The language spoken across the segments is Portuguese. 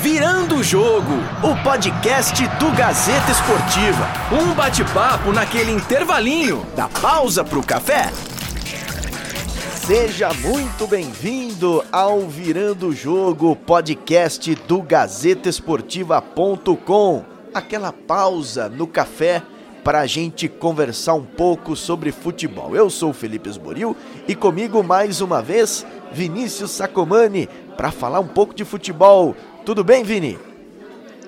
Virando o Jogo, o podcast do Gazeta Esportiva. Um bate-papo naquele intervalinho da pausa pro café. Seja muito bem-vindo ao Virando o Jogo, podcast do GazetaEsportiva.com. Aquela pausa no café para a gente conversar um pouco sobre futebol. Eu sou o Felipe Esboril e comigo mais uma vez Vinícius Sacomani para falar um pouco de futebol. Tudo bem, Vini?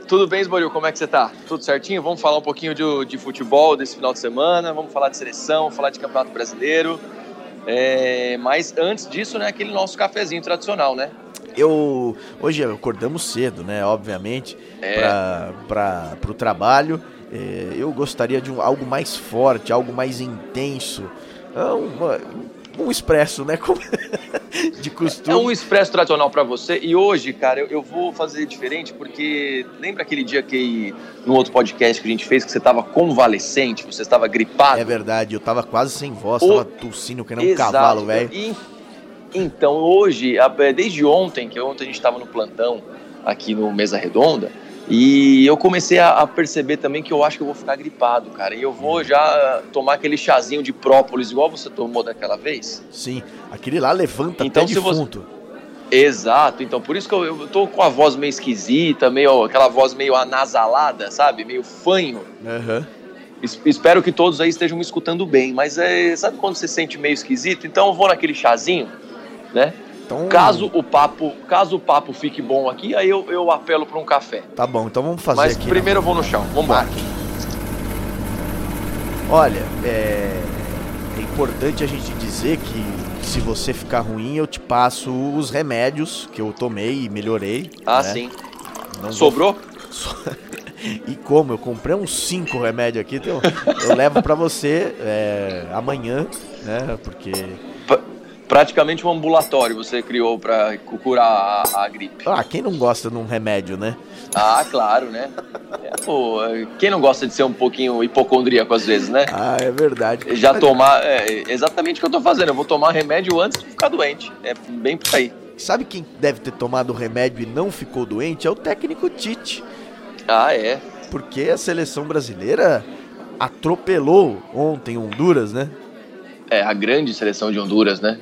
Tudo bem, Esboril, como é que você tá? Tudo certinho? Vamos falar um pouquinho de, de futebol desse final de semana, vamos falar de seleção, falar de Campeonato Brasileiro. É, mas antes disso, né, aquele nosso cafezinho tradicional, né? Eu hoje acordamos cedo, né? Obviamente, é. para o trabalho. É, eu gostaria de um, algo mais forte, algo mais intenso. Um, um expresso, né? Como de costume. É um expresso tradicional para você. E hoje, cara, eu, eu, vou fazer diferente porque lembra aquele dia que no outro podcast que a gente fez que você estava convalescente, você estava gripado? É verdade, eu estava quase sem voz, o... tava tossindo que nem um cavalo, velho. Então, hoje, desde ontem, que ontem a gente estava no plantão aqui no Mesa Redonda, e eu comecei a, perceber também que eu acho que eu vou ficar gripado, cara. E eu vou já tomar aquele chazinho de própolis, igual você tomou daquela vez. Sim, aquele lá levanta então, até defunto. Você... Exato, então por isso que eu, eu tô com a voz meio esquisita, meio aquela voz meio anasalada, sabe? Meio fanho. Uhum. espero que todos aí estejam me escutando bem, mas é, sabe quando você sente meio esquisito? Então eu vou naquele chazinho, né? Então... Caso o papo, caso o papo fique bom aqui, aí eu, eu apelo para um café. Tá bom, então vamos fazer Mas aqui. Mas primeiro eu vou no chão. Vamos embora. Olha, é... é importante a gente dizer que se você ficar ruim, eu te passo os remédios que eu tomei e melhorei. Ah, né? sim. Não Sobrou? Vou... E como? Eu comprei uns cinco remédios aqui, então eu levo para você é, amanhã, né? Porque praticamente um ambulatório você criou para curar a, a, gripe. Ah, quem não gosta de um remédio, né? Ah, claro, né? É, pô, quem não gosta de ser um pouquinho hipocondríaco às vezes, né? Ah, é verdade. Já tomar, é exatamente o que eu tô fazendo. Eu vou tomar remédio antes de ficar doente. É bem por aí. Sabe quem deve ter tomado o remédio e não ficou doente? É o técnico Tite. Ah, é. Porque a seleção brasileira atropelou ontem Honduras, né? É, a grande seleção de Honduras, né?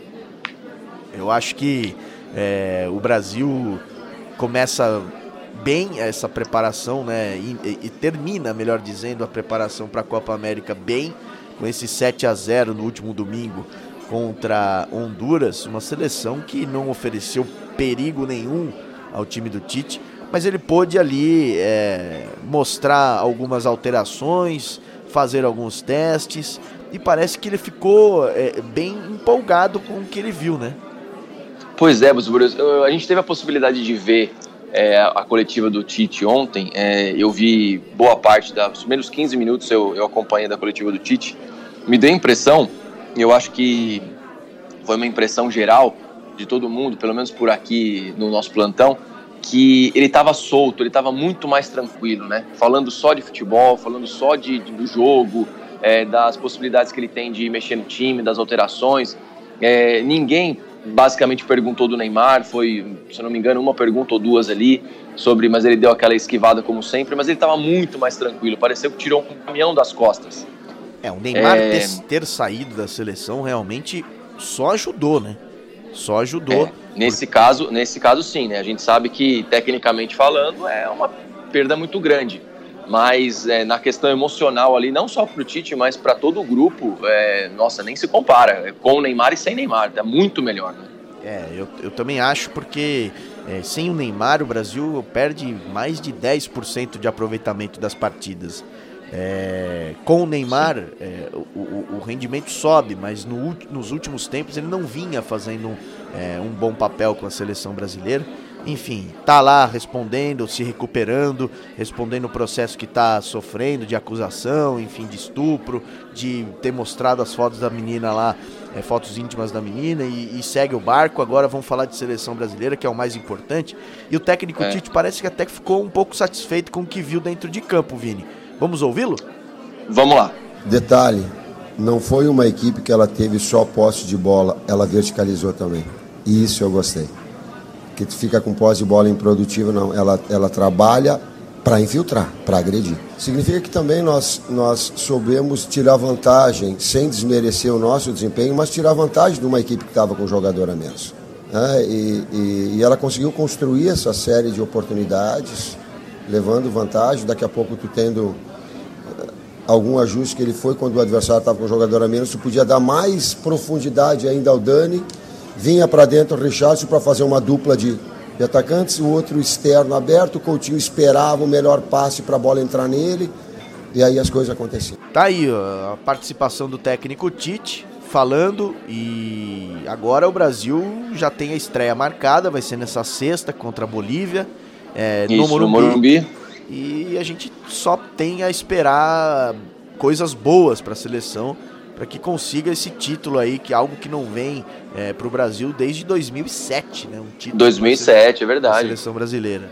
Eu acho que é, o Brasil começa bem essa preparação, né? E, e, termina, melhor dizendo, a preparação para a Copa América bem, com esse 7 a 0 no último domingo contra Honduras, uma seleção que não ofereceu perigo nenhum ao time do Tite, mas ele pôde ali é, mostrar algumas alterações, fazer alguns testes e parece que ele ficou é, bem empolgado com o que ele viu, né? Pois é, a gente teve a possibilidade de ver é, a coletiva do Tite ontem. É, eu vi boa parte, da, menos 15 minutos eu, eu acompanhei da coletiva do Tite. Me deu a impressão, eu acho que foi uma impressão geral de todo mundo, pelo menos por aqui no nosso plantão, que ele estava solto, ele estava muito mais tranquilo, né? Falando só de futebol, falando só de, de do jogo, é, das possibilidades que ele tem de mexer no time, das alterações. É, ninguém basicamente perguntou do Neymar, foi, se não me engano, uma pergunta ou duas ali sobre, mas ele deu aquela esquivada como sempre, mas ele estava muito mais tranquilo, pareceu que tirou um caminhão das costas. É, o Neymar é... ter, ter, saído da seleção realmente só ajudou, né? Só ajudou. É, nesse caso, nesse caso sim, né? A gente sabe que tecnicamente falando é uma perda muito grande mas é, na questão emocional ali, não só para o Tite, mas para todo o grupo, é, nossa, nem se compara. É, com o Neymar e sem Neymar, é muito melhor. Né? É, eu, eu também acho porque é, sem o Neymar o Brasil perde mais de 10% de aproveitamento das partidas. É, com o Neymar é, o, o, rendimento sobe, mas no, nos últimos tempos ele não vinha fazendo é, um bom papel com a seleção brasileira enfim, tá lá respondendo, se recuperando, respondendo o processo que tá sofrendo de acusação, enfim, de estupro, de ter mostrado as fotos da menina lá, é, fotos íntimas da menina e, e, segue o barco. Agora vamos falar de seleção brasileira, que é o mais importante. E o técnico é. Tite parece que até ficou um pouco satisfeito com o que viu dentro de campo, Vini. Vamos ouvi-lo? Vamos lá. Detalhe, não foi uma equipe que ela teve só posse de bola, ela verticalizou também. E isso eu gostei. Que fica com posse de bola improdutiva, não. Ela, ela trabalha para infiltrar, para agredir. Significa que também nós, nós soubemos tirar vantagem, sem desmerecer o nosso desempenho, mas tirar vantagem de uma equipe que estava com um jogador a menos. É, e, e, e, ela conseguiu construir essa série de oportunidades, levando vantagem. Daqui a pouco, tu tendo eh, algum ajuste que ele foi quando o adversário estava com um jogador a menos, tu podia dar mais profundidade ainda ao Dani. Vinha para dentro o Richardson para fazer uma dupla de de atacantes, o outro externo aberto, o Coutinho esperava o melhor passe para a bola entrar nele, e aí as coisas aconteciam. Tá aí ó, a participação do técnico Tite falando e agora o Brasil já tem a estreia marcada, vai ser nessa sexta contra a Bolívia, é, Isso, no, Morumbi, no Morumbi. E a gente só tem a esperar coisas boas para a seleção para que consiga esse título aí, que é algo que não vem é, para o Brasil desde 2007, né? Um título 2007, é verdade. seleção brasileira.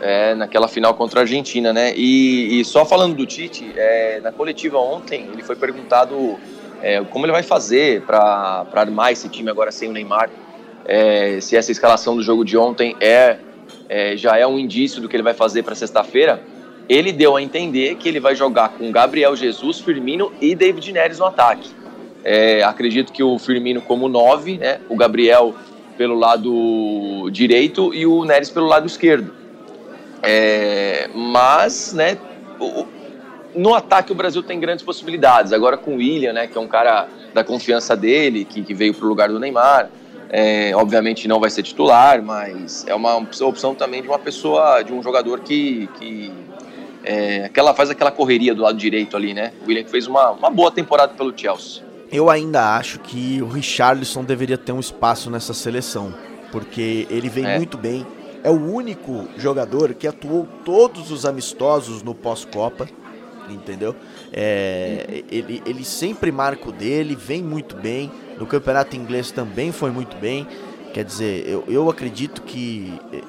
É, naquela final contra a Argentina, né? E, e só falando do Tite, é, na coletiva ontem ele foi perguntado é, como ele vai fazer para armar esse time agora sem o Neymar. É, se essa escalação do jogo de ontem é, é já é um indício do que ele vai fazer para sexta-feira ele deu a entender que ele vai jogar com Gabriel Jesus, Firmino e David Neres no ataque. É, acredito que o Firmino como 9, né, o Gabriel pelo lado direito e o Neres pelo lado esquerdo. É, mas, né, o, no ataque o Brasil tem grandes possibilidades. Agora com o William, né, que é um cara da confiança dele, que, que veio para o lugar do Neymar. É, obviamente não vai ser titular, mas é uma opção também de uma pessoa, de um jogador que, que é, aquela, faz aquela correria do lado direito ali, né? O William fez uma, uma boa temporada pelo Chelsea. Eu ainda acho que o Richarlison deveria ter um espaço nessa seleção, porque ele vem é. muito bem. É o único jogador que atuou todos os amistosos no pós-Copa, entendeu? É, ele, ele sempre marca o dele, vem muito bem. No campeonato inglês também foi muito bem. Quer dizer, eu, eu acredito que eh,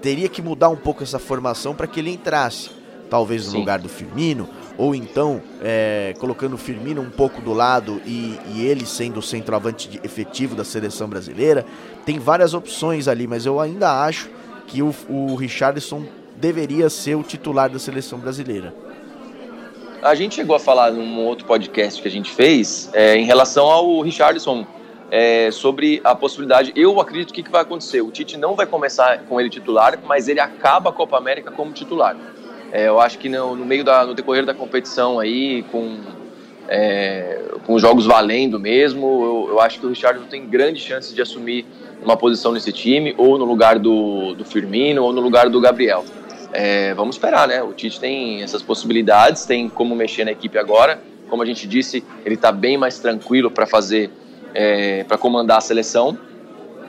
teria que mudar um pouco essa formação para que ele entrasse talvez no Sim. lugar do Firmino, ou então é, colocando o Firmino um pouco do lado e, e ele sendo o centroavante efetivo da seleção brasileira. Tem várias opções ali, mas eu ainda acho que o, o Richardson deveria ser o titular da seleção brasileira. A gente chegou a falar num outro podcast que a gente fez é, em relação ao Richardson é, sobre a possibilidade. Eu acredito que, que vai acontecer. O Tite não vai começar com ele titular, mas ele acaba a Copa América como titular. É, eu acho que no, no meio da, no decorrer da competição aí, com, é, com os jogos valendo mesmo, eu, eu acho que o Richard tem grandes chances de assumir uma posição nesse time, ou no lugar do, do Firmino, ou no lugar do Gabriel. É, vamos esperar, né? O Tite tem essas possibilidades, tem como mexer na equipe agora. Como a gente disse, ele está bem mais tranquilo para fazer, é, para comandar a seleção.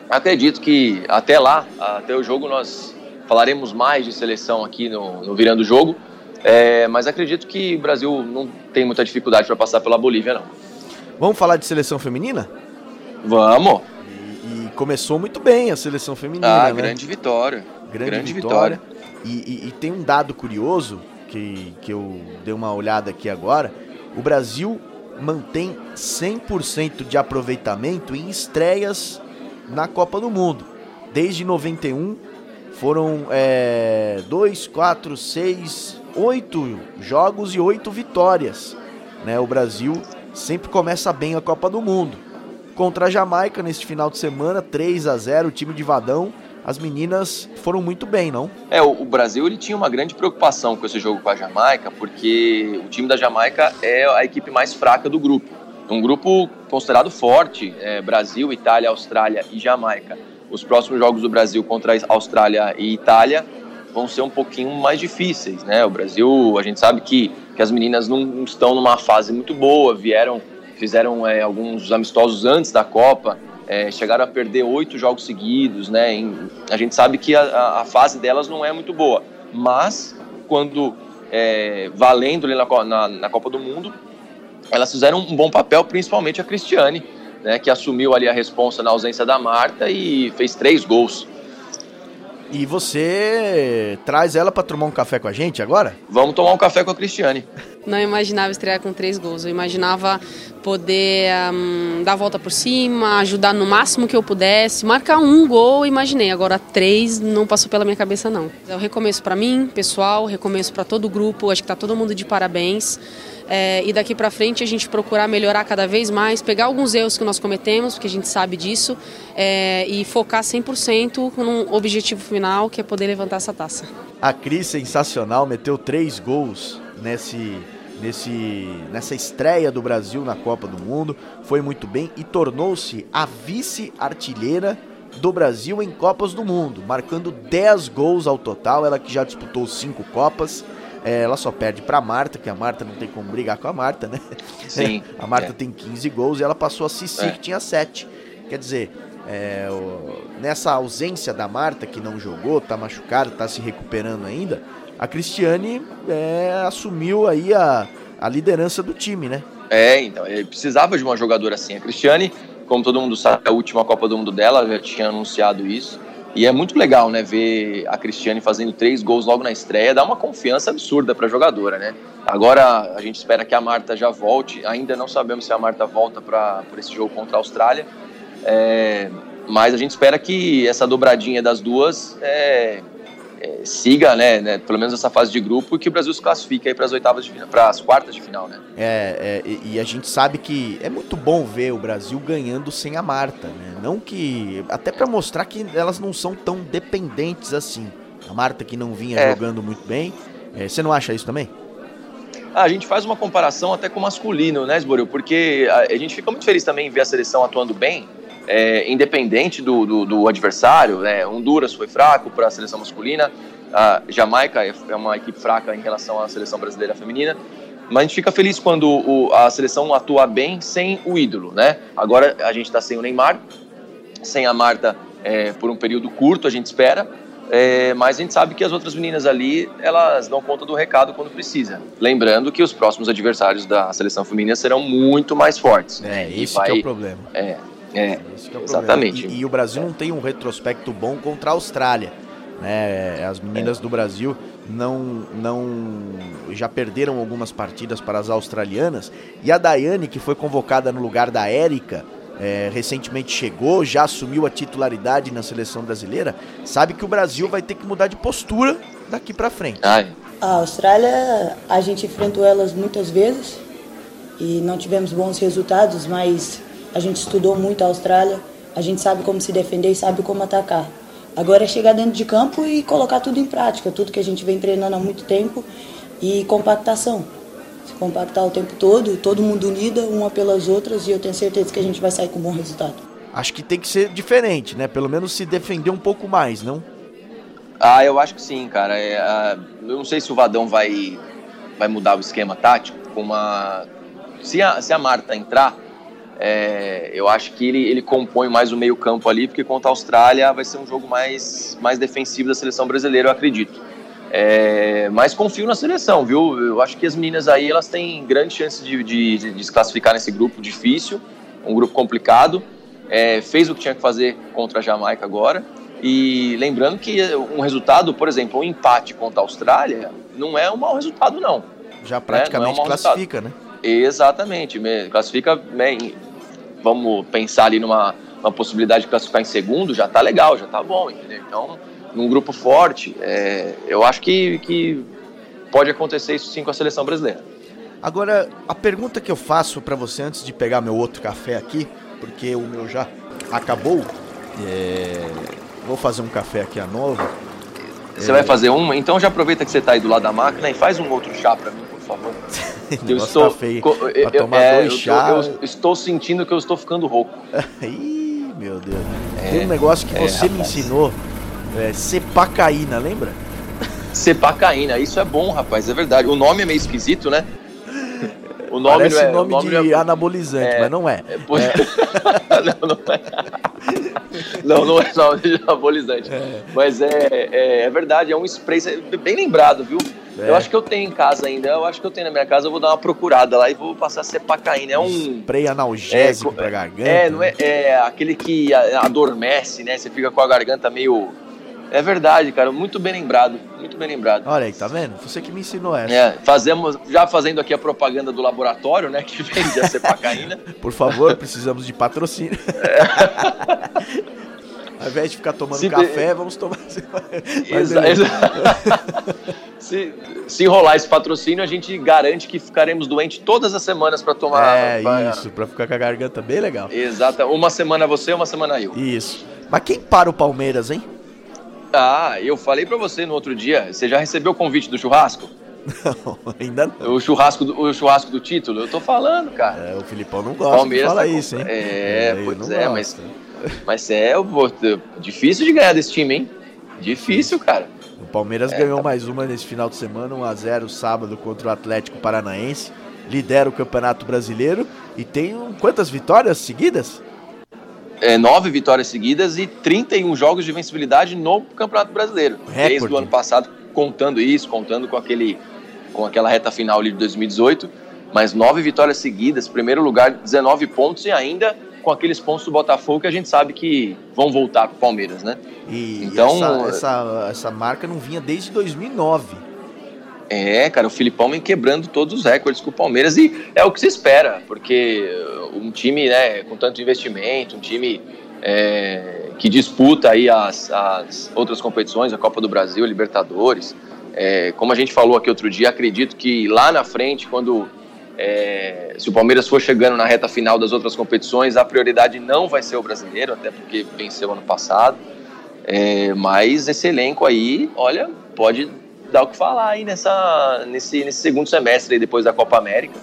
Acredito que até lá, até o jogo, nós Falaremos mais de seleção aqui no, no Virando o Jogo, é, mas acredito que o Brasil não tem muita dificuldade para passar pela Bolívia, não. Vamos falar de seleção feminina? Vamos! E, e começou muito bem a seleção feminina. Ah, né? grande vitória. Grande, grande vitória. vitória. E, e, e, tem um dado curioso que, que eu dei uma olhada aqui agora. O Brasil mantém 100% de aproveitamento em estreias na Copa do Mundo. Desde 91 foram é, dois, quatro, seis, oito jogos e oito vitórias. Né? O Brasil sempre começa bem a Copa do Mundo. Contra a Jamaica neste final de semana, 3 a 0 o time de Vadão. As meninas foram muito bem, não? É, o, Brasil ele tinha uma grande preocupação com esse jogo com a Jamaica, porque o time da Jamaica é a equipe mais fraca do grupo. Um grupo considerado forte, é, Brasil, Itália, Austrália e Jamaica os próximos jogos do Brasil contra a Austrália e Itália vão ser um pouquinho mais difíceis, né? O Brasil, a gente sabe que, que as meninas não estão numa fase muito boa, vieram, fizeram é, alguns amistosos antes da Copa, é, chegaram a perder oito jogos seguidos, né? Em, a gente sabe que a, a, fase delas não é muito boa, mas quando é, valendo na, na, na Copa do Mundo, elas fizeram um bom papel, principalmente a Cristiane, né, que assumiu ali a responsa na ausência da Marta e fez três gols. E você traz ela para tomar um café com a gente agora? Vamos tomar um café com a Cristiane. não imaginava estrear com três gols. Eu imaginava poder um, dar a volta por cima, ajudar no máximo que eu pudesse. Marcar um gol, imaginei. Agora três não passou pela minha cabeça, não. É o recomeço para mim, pessoal, recomeço para todo o grupo. Acho que está todo mundo de parabéns. É, e daqui para frente a gente procurar melhorar cada vez mais, pegar alguns erros que nós cometemos, porque a gente sabe disso, é, e focar 100% num objetivo final, que é poder levantar essa taça. A Cris, sensacional, meteu três gols nesse nesse, nessa estreia do Brasil na Copa do Mundo, foi muito bem e tornou-se a vice-artilheira do Brasil em Copas do Mundo, marcando 10 gols ao total, ela que já disputou 5 Copas. É, ela só perde para Marta, que a Marta não tem como brigar com a Marta, né? Sim. a Marta é. tem 15 gols e ela passou a Cici, é. que tinha 7. Quer dizer, é, o, nessa ausência da Marta, que não jogou, tá machucada, tá se recuperando ainda, a Cristiane é, assumiu aí a, a liderança do time, né? É, então, ele precisava de uma jogadora assim. A Cristiane, como todo mundo sabe, a última Copa do Mundo dela, já tinha anunciado isso. E é muito legal, né, ver a Cristiane fazendo três gols logo na estreia, dá uma confiança absurda para a jogadora, né? Agora a gente espera que a Marta já volte, ainda não sabemos se a Marta volta para esse jogo contra a Austrália, é, mas a gente espera que essa dobradinha das duas é, é, siga, né, né, pelo menos essa fase de grupo e que o Brasil se classifique aí para as oitavas de final, para as quartas de final, né? É, é, e a gente sabe que é muito bom ver o Brasil ganhando sem a Marta, né? Não que até para mostrar que elas não são tão dependentes assim. A Marta que não vinha é. jogando muito bem, é, você não acha isso também? Ah, a gente faz uma comparação até com o masculino, né, Sboril? Porque a, a gente fica muito feliz também em ver a seleção atuando bem é, independente do, do, do, adversário. Né? Honduras foi fraco para a seleção masculina, a Jamaica é, é uma equipe fraca em relação à seleção brasileira feminina. Mas a gente fica feliz quando o, a seleção atua bem sem o ídolo, né? Agora a gente está sem o Neymar, sem a Marta é, por um período curto, a gente espera. É, mas a gente sabe que as outras meninas ali, elas dão conta do recado quando precisa. Lembrando que os próximos adversários da seleção feminina serão muito mais fortes. É, esse vai, é o problema. É, é, é exatamente. E, e, o Brasil não tem um retrospecto bom contra a Austrália. Né? As meninas é. do Brasil não, não já perderam algumas partidas para as australianas. E a Daiane, que foi convocada no lugar da Érica, é, recentemente chegou, já assumiu a titularidade na seleção brasileira, sabe que o Brasil vai ter que mudar de postura daqui para frente. Ai. A Austrália, a gente enfrentou elas muitas vezes e não tivemos bons resultados, mas a gente estudou muito a Austrália, a gente sabe como se defender e sabe como atacar. Agora é chegar dentro de campo e colocar tudo em prática, tudo que a gente vem treinando há muito tempo e compactação. Se compactar o tempo todo, todo mundo unida, uma pelas outras, e eu tenho certeza que a gente vai sair com um bom resultado. Acho que tem que ser diferente, né? Pelo menos se defender um pouco mais, não? Ah, eu acho que sim, cara. É, uh, eu não sei se o Vadão vai, vai mudar o esquema tático. Com uma... se, a, se a Marta entrar, é, eu acho que ele, ele compõe mais o meio-campo ali, porque contra a Austrália vai ser um jogo mais, mais defensivo da seleção brasileira, eu acredito. É, mas confio na seleção, viu? Eu acho que as meninas aí elas têm grande chance de, de, de, de se classificar nesse grupo difícil, um grupo complicado. É, fez o que tinha que fazer contra a Jamaica agora. E lembrando que um resultado, por exemplo, um empate contra a Austrália, não é um mau resultado, não. Já praticamente né? é um classifica, resultado. né? Exatamente, classifica né, vamos pensar ali numa possibilidade de classificar em segundo, já tá legal, já tá bom, entendeu? Então, num grupo forte, é, eu acho que, que pode acontecer isso sim com a seleção brasileira. Agora, a pergunta que eu faço para você antes de pegar meu outro café aqui, porque o meu já acabou, é... vou fazer um café aqui a novo. Você é... vai fazer um? Então já aproveita que você tá aí do lado da máquina e faz um outro chá para mim, por favor. eu estou tá feio. Eu, pra tomar é, dois chá. Eu, eu, estou sentindo que eu estou ficando rouco. Ih, meu Deus. É, Tem um negócio que é, você rapaz. me ensinou, é cepacaína, lembra? Cepacaína, isso é bom, rapaz, é verdade. O nome é meio esquisito, né? O nome Parece é, nome, nome de é, anabolizante, é, mas não é. é, é. não, não é. Não, não é nome de anabolizante. É. Mas é, é, é, verdade, é um spray bem lembrado, viu? Eu acho que eu tenho em casa ainda. Eu acho que eu tenho na minha casa. Eu vou dar uma procurada lá e vou passar cepacaína. É um spray analgésico é, pra garganta. É, não é, é aquele que adormece, né? Você fica com a garganta meio É verdade, cara. Muito bem lembrado. Muito bem lembrado. Olha aí, tá vendo? Você que me ensinou essa. É, fazemos, já fazendo aqui a propaganda do laboratório, né? Que vende a cepacaína. Por favor, precisamos de patrocínio. É. Ao invés de ficar tomando se café, de... vamos tomar. Exa exa se, se enrolar esse patrocínio, a gente garante que ficaremos doentes todas as semanas para tomar. É, pra... isso, para ficar com a garganta bem legal. Exato. Uma semana você, uma semana eu. Isso. Mas quem para o Palmeiras, hein? Ah, eu falei para você no outro dia. Você já recebeu o convite do churrasco? Não, ainda não. O churrasco do, o churrasco do título? Eu tô falando, cara. É, o Filipão não gosta Palmeiras de falar tá isso, hein? É, é pois é, gosta. mas, mas é difícil de ganhar desse time, hein? Difícil, cara. O Palmeiras é, ganhou tá... mais uma nesse final de semana, 1x0 sábado contra o Atlético Paranaense. Lidera o Campeonato Brasileiro e tem um, quantas vitórias seguidas? É, nove vitórias seguidas e 31 jogos de vencibilidade no Campeonato Brasileiro. Recorde. Desde o ano passado, contando isso, contando com, aquele, com aquela reta final ali de 2018. Mas nove vitórias seguidas, primeiro lugar, 19 pontos e ainda com aqueles pontos do Botafogo que a gente sabe que vão voltar para o Palmeiras, né? E então, essa, essa, essa marca não vinha desde 2009. É, cara, o Filipão vem quebrando todos os recordes com o Palmeiras e é o que se espera, porque um time né, com tanto investimento, um time é, que disputa aí as, as, outras competições, a Copa do Brasil, a Libertadores. É, como a gente falou aqui outro dia, acredito que lá na frente, quando é, se o Palmeiras for chegando na reta final das outras competições, a prioridade não vai ser o brasileiro, até porque venceu ano passado. É, mas esse elenco aí, olha, pode dar o que falar aí nessa, nesse, nesse segundo semestre aí, depois da Copa América.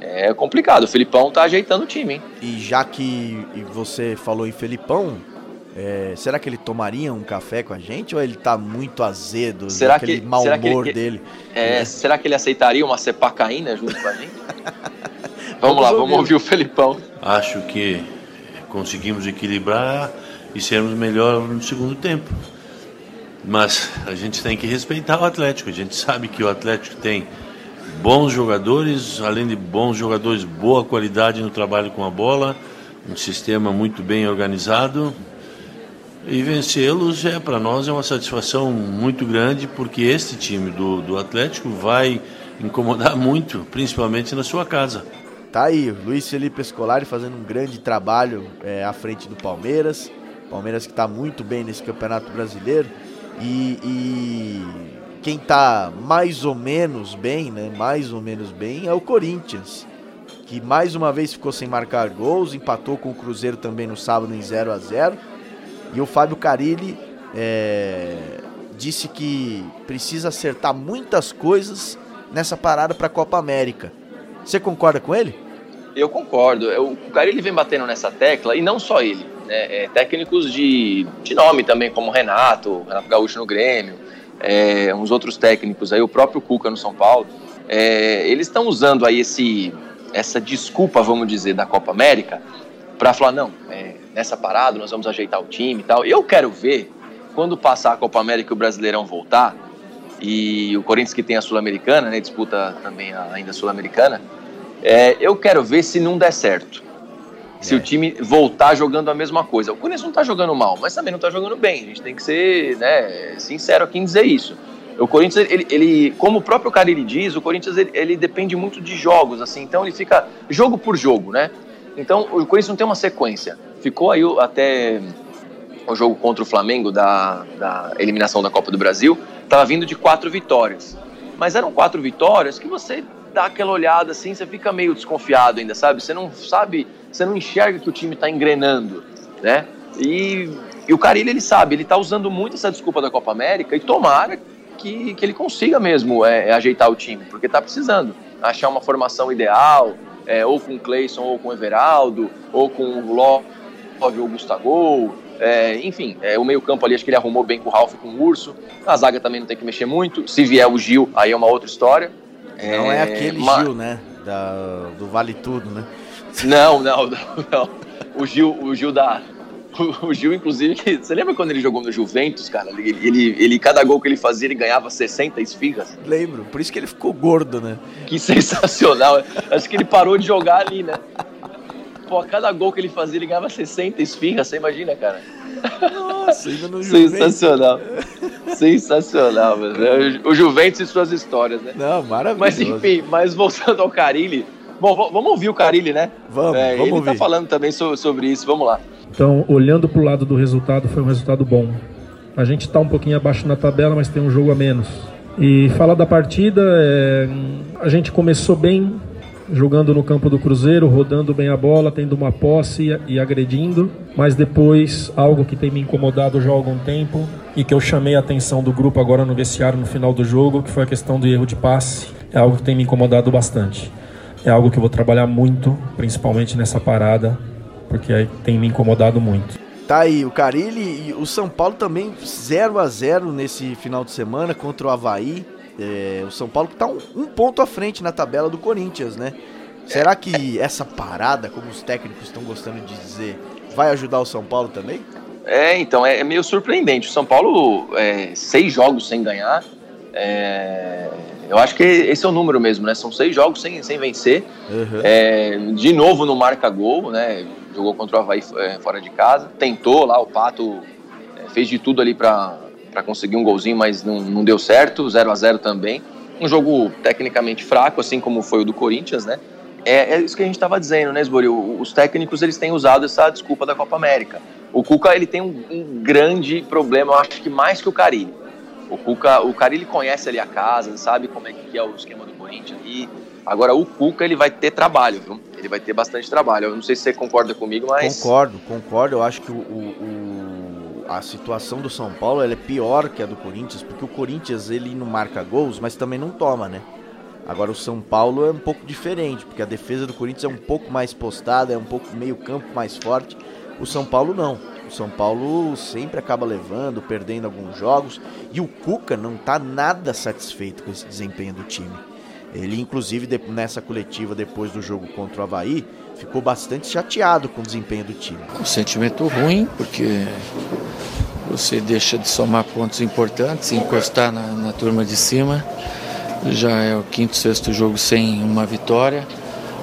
É complicado, o Felipão tá ajeitando o time, hein? E já que você falou em Felipão, é, será que ele tomaria um café com a gente ou ele tá muito azedo, será aquele que, mau será humor que ele, dele? É, é. Será que ele aceitaria uma cepacaína junto com a gente? vamos, vamos lá, ouvir. vamos ouvir o Felipão. Acho que conseguimos equilibrar e sermos melhor no segundo tempo. Mas a gente tem que respeitar o Atlético. A gente sabe que o Atlético tem bons jogadores, além de bons jogadores, boa qualidade no trabalho com a bola, um sistema muito bem organizado. E vencê-los é para nós é uma satisfação muito grande, porque este time do, do Atlético vai incomodar muito, principalmente na sua casa. Tá aí, Luiz Felipe Escolari fazendo um grande trabalho é, à frente do Palmeiras. Palmeiras que está muito bem nesse Campeonato Brasileiro. E, e quem está mais ou menos bem, né? Mais ou menos bem é o Corinthians, que mais uma vez ficou sem marcar gols, empatou com o Cruzeiro também no sábado em 0 a 0 E o Fábio Carilli é, disse que precisa acertar muitas coisas nessa parada para a Copa América. Você concorda com ele? Eu concordo. O Carilli vem batendo nessa tecla, e não só ele né, é, técnicos de, de nome também, como Renato, Renato Gaúcho no Grêmio, é, uns outros técnicos aí, o próprio Cuca no São Paulo, é, eles estão usando aí esse, essa desculpa, vamos dizer, da Copa América para falar, não, é, nessa parada nós vamos ajeitar o time e tal. Eu quero ver, quando passar a Copa América e o Brasileirão voltar, e o Corinthians que tem a Sul-Americana, né, disputa também a, ainda a Sul-Americana, é, eu quero ver se não der certo se o time voltar jogando a mesma coisa. O Corinthians não está jogando mal, mas também não está jogando bem. A gente tem que ser né, sincero aqui em dizer isso. O Corinthians, ele, ele como o próprio cara ele diz, o Corinthians ele, ele, depende muito de jogos, assim, então ele fica jogo por jogo, né? Então o Corinthians não tem uma sequência. Ficou aí até o jogo contra o Flamengo da, da eliminação da Copa do Brasil, estava vindo de quatro vitórias. Mas eram quatro vitórias que você dá aquela olhada assim, você fica meio desconfiado ainda, sabe? Você não sabe, você não enxerga que o time está engrenando, né? E, e o Carilho, ele sabe, ele está usando muito essa desculpa da Copa América e tomara que, que ele consiga mesmo é, é ajeitar o time, porque está precisando achar uma formação ideal, é, ou com o Cleison, ou com o Everaldo, ou com o Love ou Gustavo, é, enfim, é, o meio-campo ali acho que ele arrumou bem com o Ralf e com o Urso. A zaga também não tem que mexer muito. Se vier o Gil, aí é uma outra história. Não é, é aquele mas... Gil, né? Da, do Vale Tudo, né? Não, não, não, não. O Gil, o Gil da. O Gil, inclusive, você lembra quando ele jogou no Juventus, cara? Ele, ele, ele, cada gol que ele fazia, ele ganhava 60 esfirras. Lembro, por isso que ele ficou gordo, né? Que sensacional. Acho que ele parou de jogar ali, né? Pô, cada gol que ele fazia, ele ganhava 60 esfirras, você imagina, cara? Nossa, ainda no Sensacional. Sensacional, mano. O Juventus e suas histórias, né? Não, maravilhoso. Mas enfim, mas voltando ao Carilli. Bom, vamos ouvir o Carilli, né? Vamos, é, vamos ele ouvir. tá falando também so- sobre isso, vamos lá. Então, olhando para o lado do resultado, foi um resultado bom. A gente está um pouquinho abaixo na tabela, mas tem um jogo a menos. E falar da partida, é, a gente começou bem, jogando no campo do Cruzeiro, rodando bem a bola, tendo uma posse e, agredindo. Mas depois, algo que tem me incomodado já há algum tempo e que eu chamei a atenção do grupo agora no vestiário no final do jogo, que foi a questão do erro de passe. É algo que tem me incomodado bastante. É algo que eu vou trabalhar muito, principalmente nessa parada, porque tem me incomodado muito. Tá aí, o Carilli e o São Paulo também 0 a 0 nesse final de semana contra o Havaí. É, o São Paulo que tá um, um ponto à frente na tabela do Corinthians, né? Será que essa parada, como os técnicos estão gostando de dizer, vai ajudar o São Paulo também? É, então, é, é meio surpreendente. O São Paulo, é, seis jogos sem ganhar. é, eu acho que esse é o número mesmo, né? São seis jogos sem, sem vencer. Uhum. É, de novo no marca-gol, né? Jogou contra o Havaí é, fora de casa. Tentou lá, o Pato fez de tudo ali para conseguir um golzinho, mas não, não deu certo. 0 a 0 também. Um jogo tecnicamente fraco, assim como foi o do Corinthians, né? É, é isso que a gente estava dizendo, né, Esboril? Os técnicos eles têm usado essa desculpa da Copa América. O Cuca ele tem um, um grande problema, eu acho que mais que o Carilli. O Cuca, o Carilli conhece ali a casa, sabe como é que é o esquema do Corinthians ali. Agora o Cuca ele vai ter trabalho, viu? Ele vai ter bastante trabalho. Eu não sei se você concorda comigo, mas Concordo, concordo. Eu acho que o- o- a situação do São Paulo é pior que a do Corinthians, porque o Corinthians ele não marca gols, mas também não toma, né? Agora o São Paulo é um pouco diferente, porque a defesa do Corinthians é um pouco mais postada, é um pouco meio campo mais forte. O São Paulo não. O São Paulo sempre acaba levando, perdendo alguns jogos, e o Cuca não tá nada satisfeito com esse desempenho do time. Ele, inclusive, nessa coletiva depois do jogo contra o Havaí, ficou bastante chateado com o desempenho do time. Um sentimento ruim, porque você deixa de somar pontos importantes, encostar na, na turma de cima. Já é o quinto, sexto jogo sem uma vitória.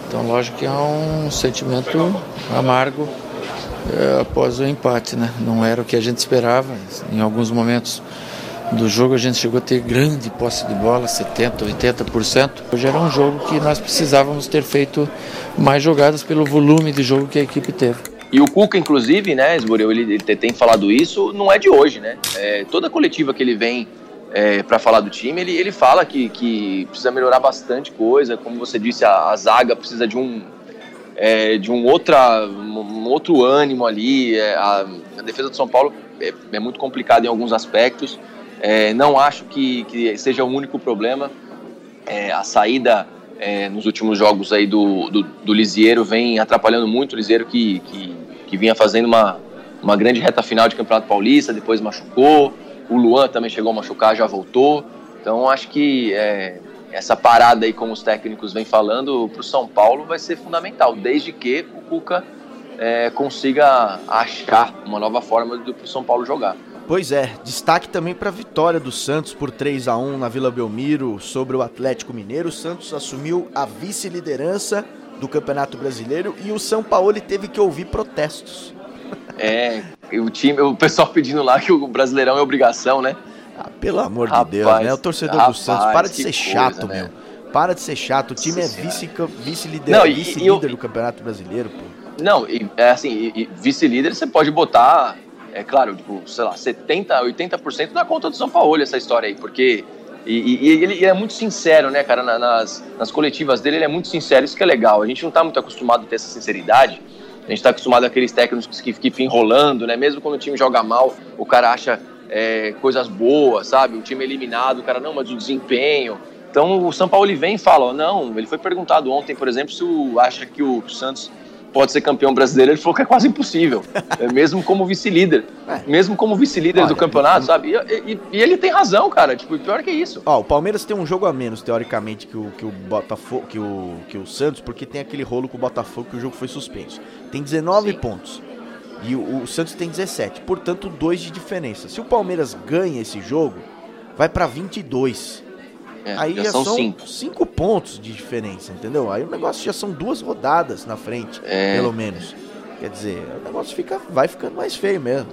Então, lógico que é um sentimento amargo eh, após o empate, né? Não era o que a gente esperava. Em alguns momentos do jogo a gente chegou a ter grande posse de bola, 70%, 80%. Hoje era um jogo que nós precisávamos ter feito mais jogadas pelo volume de jogo que a equipe teve. E o Cuca, inclusive, né, Esboril, ele, ele tem falado isso, não é de hoje, né? É, toda coletiva que ele vem é, para falar do time, ele, ele fala que, que precisa melhorar bastante coisa. Como você disse, a, a zaga precisa de um, é, de um, outra, um outro ânimo ali. É, a, a defesa do São Paulo é, é muito complicada em alguns aspectos. É, não acho que, que seja o único problema. É, a saída é, nos últimos jogos aí do, do, do Lisieiro vem atrapalhando muito o Lisieiro que, que, que vinha fazendo uma, uma grande reta final de Campeonato Paulista, depois machucou. O Luan também chegou a machucar, já voltou. Então acho que é, essa parada aí, como os técnicos vêm falando, para o São Paulo vai ser fundamental, desde que o Cuca é, consiga achar uma nova forma para o São Paulo jogar. Pois é, destaque também para a vitória do Santos por 3 a 1 na Vila Belmiro sobre o Atlético Mineiro. O Santos assumiu a vice-liderança do Campeonato Brasileiro e o São Paulo teve que ouvir protestos. É, o time, o pessoal pedindo lá que o Brasileirão é obrigação, né? Ah, pelo amor Rapaz, de Deus, né? O torcedor rapaz, do Santos, para de ser coisa, chato, né? meu. Para de ser chato. O time Nossa é vice- Não, vice-líder vice e eu- do Campeonato Brasileiro, pô. Não, e, é assim, vice-líder você pode botar, é claro, tipo, sei lá, 70%, 80% na conta do São Paulo essa história aí, porque. E, e- ele, é muito sincero, né, cara? na- Nas, nas coletivas dele, ele é muito sincero, isso que é legal. A gente não tá muito acostumado a ter essa sinceridade. A gente tá acostumado àqueles técnicos que, que ficam enrolando, né? Mesmo quando o time joga mal, o cara acha é, coisas boas, sabe? O time é eliminado, o cara, não, mas o desempenho. Então o São Paulo ele vem e fala, ó, não, ele foi perguntado ontem, por exemplo, se o, acha que o Santos pode ser campeão brasileiro, ele falou que é quase impossível, é, mesmo como vice-líder, É. mesmo como vice-líder do campeonato, sabe? E, e- e ele tem razão, cara, tipo, pior que isso. Ó, o Palmeiras tem um jogo a menos, teoricamente, que o, que o Botafogo, que o, que o Santos, porque tem aquele rolo com o Botafogo que o jogo foi suspenso. Tem 19 Sim. pontos. E o, o Santos tem 17, portanto, dois de diferença. Se o Palmeiras ganha esse jogo, vai pra 22. É, aí já já, são são, cinco. cinco. pontos de diferença, entendeu? Aí o negócio já são duas rodadas na frente, É. pelo menos. Quer dizer, o negócio fica, vai ficando mais feio mesmo.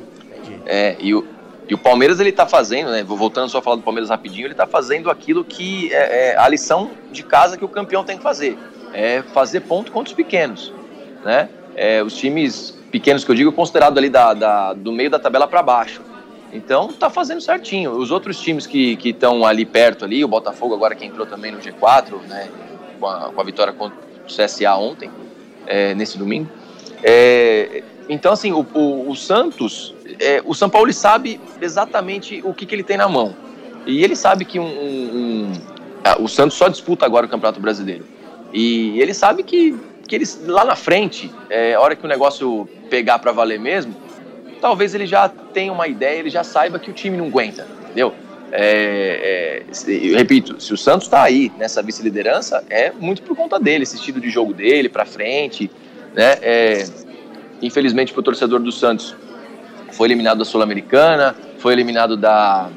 É, e o, e o Palmeiras ele tá fazendo, né? Voltando só a falar do Palmeiras rapidinho, ele tá fazendo aquilo que é, é a lição de casa que o campeão tem que fazer. É fazer ponto contra os pequenos, né? É, os times pequenos que eu digo, considerado ali da, da- do meio da tabela para baixo. Então tá fazendo certinho. Os outros times que estão ali perto ali, o Botafogo agora que entrou também no G4, né? Com a, com a vitória contra o CSA ontem, é, nesse domingo. É, então, assim, o, o- o Santos, é, o São Paulo sabe exatamente o que, que ele tem na mão. E ele sabe que um, um- um- ah, o Santos só disputa agora o Campeonato Brasileiro. E ele sabe que, que eles, lá na frente, é, a hora que o negócio pegar para valer mesmo, talvez ele já tenha uma ideia, ele já saiba que o time não aguenta, entendeu? É, é, repito, se o Santos está aí nessa vice-liderança, é muito por conta dele, esse estilo de jogo dele, para frente, né? É, infelizmente, para o torcedor do Santos, foi eliminado da Sul-Americana, foi eliminado da,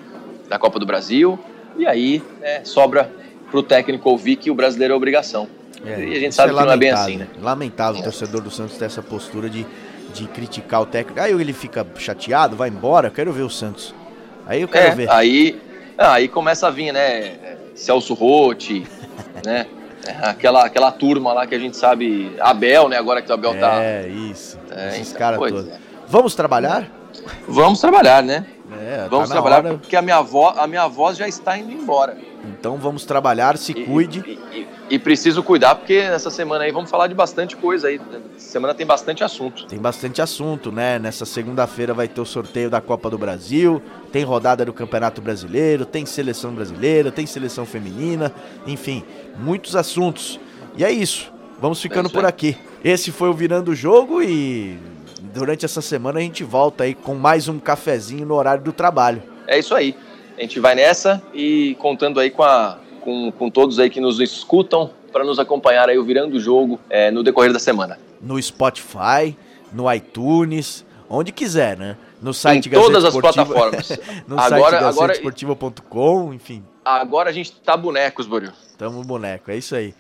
da Copa do Brasil, e aí né, sobra para o técnico ouvir que o brasileiro é obrigação. e a gente sabe que não é bem lamentável, assim, né? Lamentável o torcedor do Santos ter essa postura de, de criticar o técnico. Aí ele fica chateado, vai embora, eu quero ver o Santos. Aí eu quero É, ver. aí, ah, aí começa a vir, né? Celso Rotti, né? Aquela, aquela turma lá que a gente sabe, Abel, né? Agora que o Abel tá. É, isso. É, Esses então, caras todos. é. Vamos trabalhar? Vamos trabalhar, né? É, tá Vamos na trabalhar hora. porque a minha, vo a minha voz já está indo embora. Então vamos trabalhar, se E- cuide. E, e- e preciso cuidar porque essa semana aí vamos falar de bastante coisa aí. Semana tem bastante assunto. Tem bastante assunto, né? Nessa segunda-feira vai ter o sorteio da Copa do Brasil, tem rodada do Campeonato Brasileiro, tem seleção brasileira, tem seleção feminina, enfim, muitos assuntos. E é isso. Vamos ficando isso por aqui. Esse foi o Virando o Jogo e durante essa semana a gente volta aí com mais um cafezinho no horário do trabalho. É isso aí. A gente vai nessa e contando aí com, a, com, com todos aí que nos escutam para nos acompanhar aí o Virando o Jogo é, no decorrer da semana. No Spotify, no iTunes, onde quiser, né? No site em todas Gazeta as Esportiva- plataformas. no Agora- site agora- gazetesportiva.com, enfim, Agora a gente tá bonecos, Boril. Tamo boneco, é isso aí.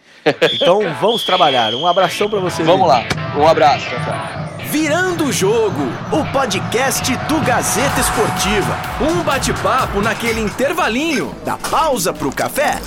Então vamos trabalhar. Um abração pra você. Vamos lá. Um abraço. Tchau, tchau. Virando o Jogo, o podcast do Gazeta Esportiva. Um bate-papo naquele intervalinho da pausa pro café.